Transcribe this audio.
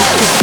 Yeah.